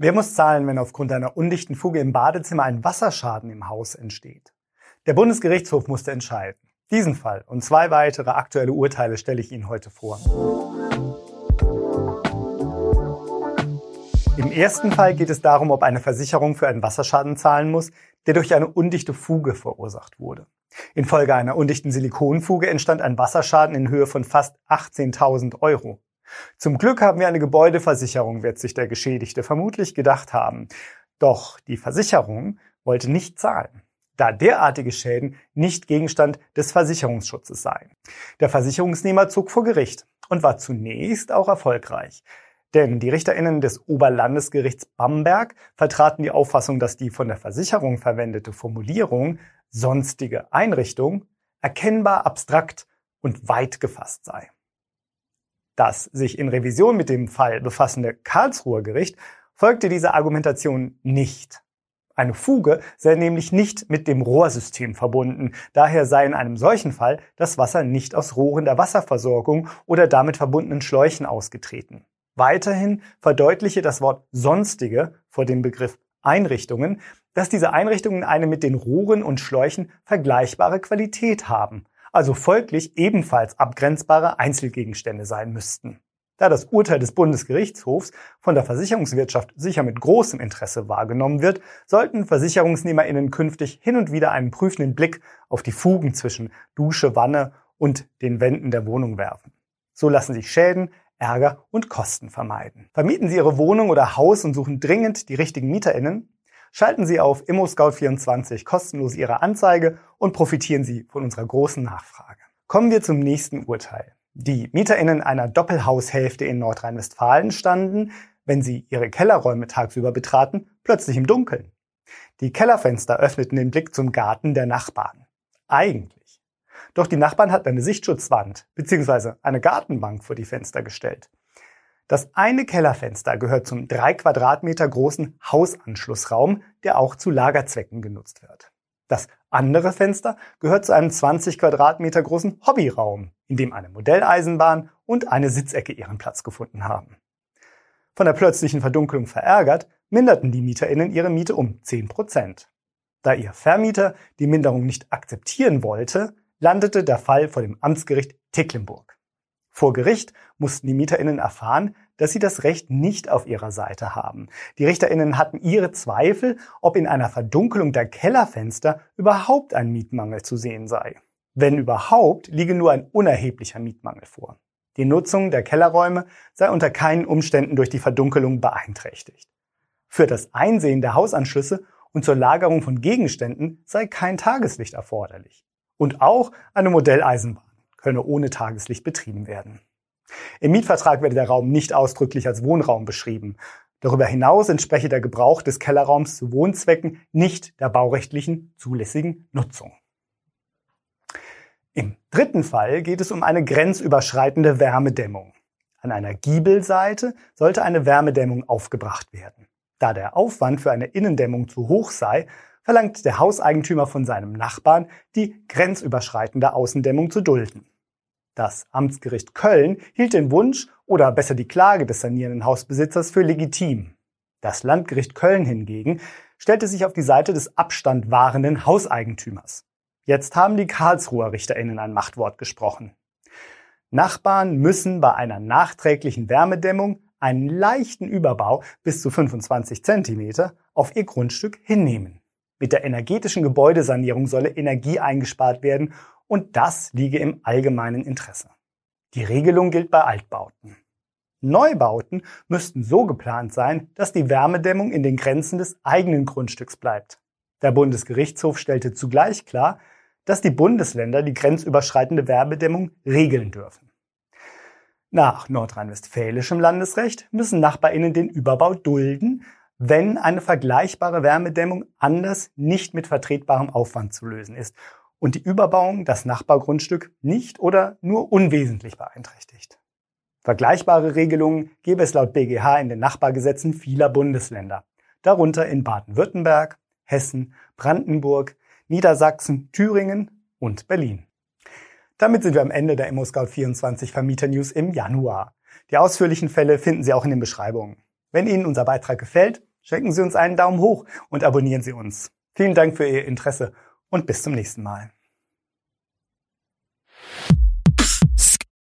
Wer muss zahlen, wenn aufgrund einer undichten Fuge im Badezimmer ein Wasserschaden im Haus entsteht? Der Bundesgerichtshof musste entscheiden. Diesen Fall und zwei weitere aktuelle Urteile stelle ich Ihnen heute vor. Im ersten Fall geht es darum, ob eine Versicherung für einen Wasserschaden zahlen muss, der durch eine undichte Fuge verursacht wurde. Infolge einer undichten Silikonfuge entstand ein Wasserschaden in Höhe von fast 18.000 Euro. Zum Glück haben wir eine Gebäudeversicherung, wird sich der Geschädigte vermutlich gedacht haben. Doch die Versicherung wollte nicht zahlen, da derartige Schäden nicht Gegenstand des Versicherungsschutzes seien. Der Versicherungsnehmer zog vor Gericht und war zunächst auch erfolgreich. Denn die Richterinnen des Oberlandesgerichts Bamberg vertraten die Auffassung, dass die von der Versicherung verwendete Formulierung sonstige Einrichtung erkennbar abstrakt und weit gefasst sei. Das sich in Revision mit dem Fall befassende Karlsruher Gericht folgte dieser Argumentation nicht. Eine Fuge sei nämlich nicht mit dem Rohrsystem verbunden. Daher sei in einem solchen Fall das Wasser nicht aus Rohren der Wasserversorgung oder damit verbundenen Schläuchen ausgetreten. Weiterhin verdeutliche das Wort sonstige vor dem Begriff Einrichtungen, dass diese Einrichtungen eine mit den Rohren und Schläuchen vergleichbare Qualität haben also folglich ebenfalls abgrenzbare Einzelgegenstände sein müssten. Da das Urteil des Bundesgerichtshofs von der Versicherungswirtschaft sicher mit großem Interesse wahrgenommen wird, sollten Versicherungsnehmerinnen künftig hin und wieder einen prüfenden Blick auf die Fugen zwischen Dusche, Wanne und den Wänden der Wohnung werfen. So lassen sich Schäden, Ärger und Kosten vermeiden. Vermieten Sie Ihre Wohnung oder Haus und suchen dringend die richtigen MieterInnen? Schalten Sie auf ImmoScout24 kostenlos Ihre Anzeige und profitieren Sie von unserer großen Nachfrage. Kommen wir zum nächsten Urteil. Die MieterInnen einer Doppelhaushälfte in Nordrhein-Westfalen standen, wenn sie ihre Kellerräume tagsüber betraten, plötzlich im Dunkeln. Die Kellerfenster öffneten den Blick zum Garten der Nachbarn. Eigentlich. Doch die Nachbarn hatten eine Sichtschutzwand bzw. eine Gartenbank vor die Fenster gestellt. Das eine Kellerfenster gehört zum drei Quadratmeter großen Hausanschlussraum, der auch zu Lagerzwecken genutzt wird. Das andere Fenster gehört zu einem 20 Quadratmeter großen Hobbyraum, in dem eine Modelleisenbahn und eine Sitzecke ihren Platz gefunden haben. Von der plötzlichen Verdunkelung verärgert, minderten die MieterInnen ihre Miete um 10 Prozent. Da ihr Vermieter die Minderung nicht akzeptieren wollte, landete der Fall vor dem Amtsgericht Tecklenburg. Vor Gericht mussten die MieterInnen erfahren, dass sie das Recht nicht auf ihrer Seite haben. Die RichterInnen hatten ihre Zweifel, ob in einer Verdunkelung der Kellerfenster überhaupt ein Mietmangel zu sehen sei. Wenn überhaupt, liege nur ein unerheblicher Mietmangel vor. Die Nutzung der Kellerräume sei unter keinen Umständen durch die Verdunkelung beeinträchtigt. Für das Einsehen der Hausanschlüsse und zur Lagerung von Gegenständen sei kein Tageslicht erforderlich. Und auch eine Modelleisenbahn könne ohne Tageslicht betrieben werden. Im Mietvertrag werde der Raum nicht ausdrücklich als Wohnraum beschrieben. Darüber hinaus entspreche der Gebrauch des Kellerraums zu Wohnzwecken nicht der baurechtlichen zulässigen Nutzung. Im dritten Fall geht es um eine grenzüberschreitende Wärmedämmung. An einer Giebelseite sollte eine Wärmedämmung aufgebracht werden. Da der Aufwand für eine Innendämmung zu hoch sei, verlangt der Hauseigentümer von seinem Nachbarn, die grenzüberschreitende Außendämmung zu dulden. Das Amtsgericht Köln hielt den Wunsch oder besser die Klage des sanierenden Hausbesitzers für legitim. Das Landgericht Köln hingegen stellte sich auf die Seite des Abstand wahrenden Hauseigentümers. Jetzt haben die Karlsruher RichterInnen ein Machtwort gesprochen. Nachbarn müssen bei einer nachträglichen Wärmedämmung einen leichten Überbau bis zu 25 Zentimeter auf ihr Grundstück hinnehmen. Mit der energetischen Gebäudesanierung solle Energie eingespart werden und das liege im allgemeinen Interesse. Die Regelung gilt bei Altbauten. Neubauten müssten so geplant sein, dass die Wärmedämmung in den Grenzen des eigenen Grundstücks bleibt. Der Bundesgerichtshof stellte zugleich klar, dass die Bundesländer die grenzüberschreitende Wärmedämmung regeln dürfen. Nach nordrhein-westfälischem Landesrecht müssen Nachbarinnen den Überbau dulden, wenn eine vergleichbare Wärmedämmung anders nicht mit vertretbarem Aufwand zu lösen ist und die Überbauung das Nachbargrundstück nicht oder nur unwesentlich beeinträchtigt. Vergleichbare Regelungen gäbe es laut BGH in den Nachbargesetzen vieler Bundesländer, darunter in Baden-Württemberg, Hessen, Brandenburg, Niedersachsen, Thüringen und Berlin. Damit sind wir am Ende der ImmoScout24 Vermieter News im Januar. Die ausführlichen Fälle finden Sie auch in den Beschreibungen. Wenn Ihnen unser Beitrag gefällt, schenken Sie uns einen Daumen hoch und abonnieren Sie uns. Vielen Dank für Ihr Interesse und bis zum nächsten Mal.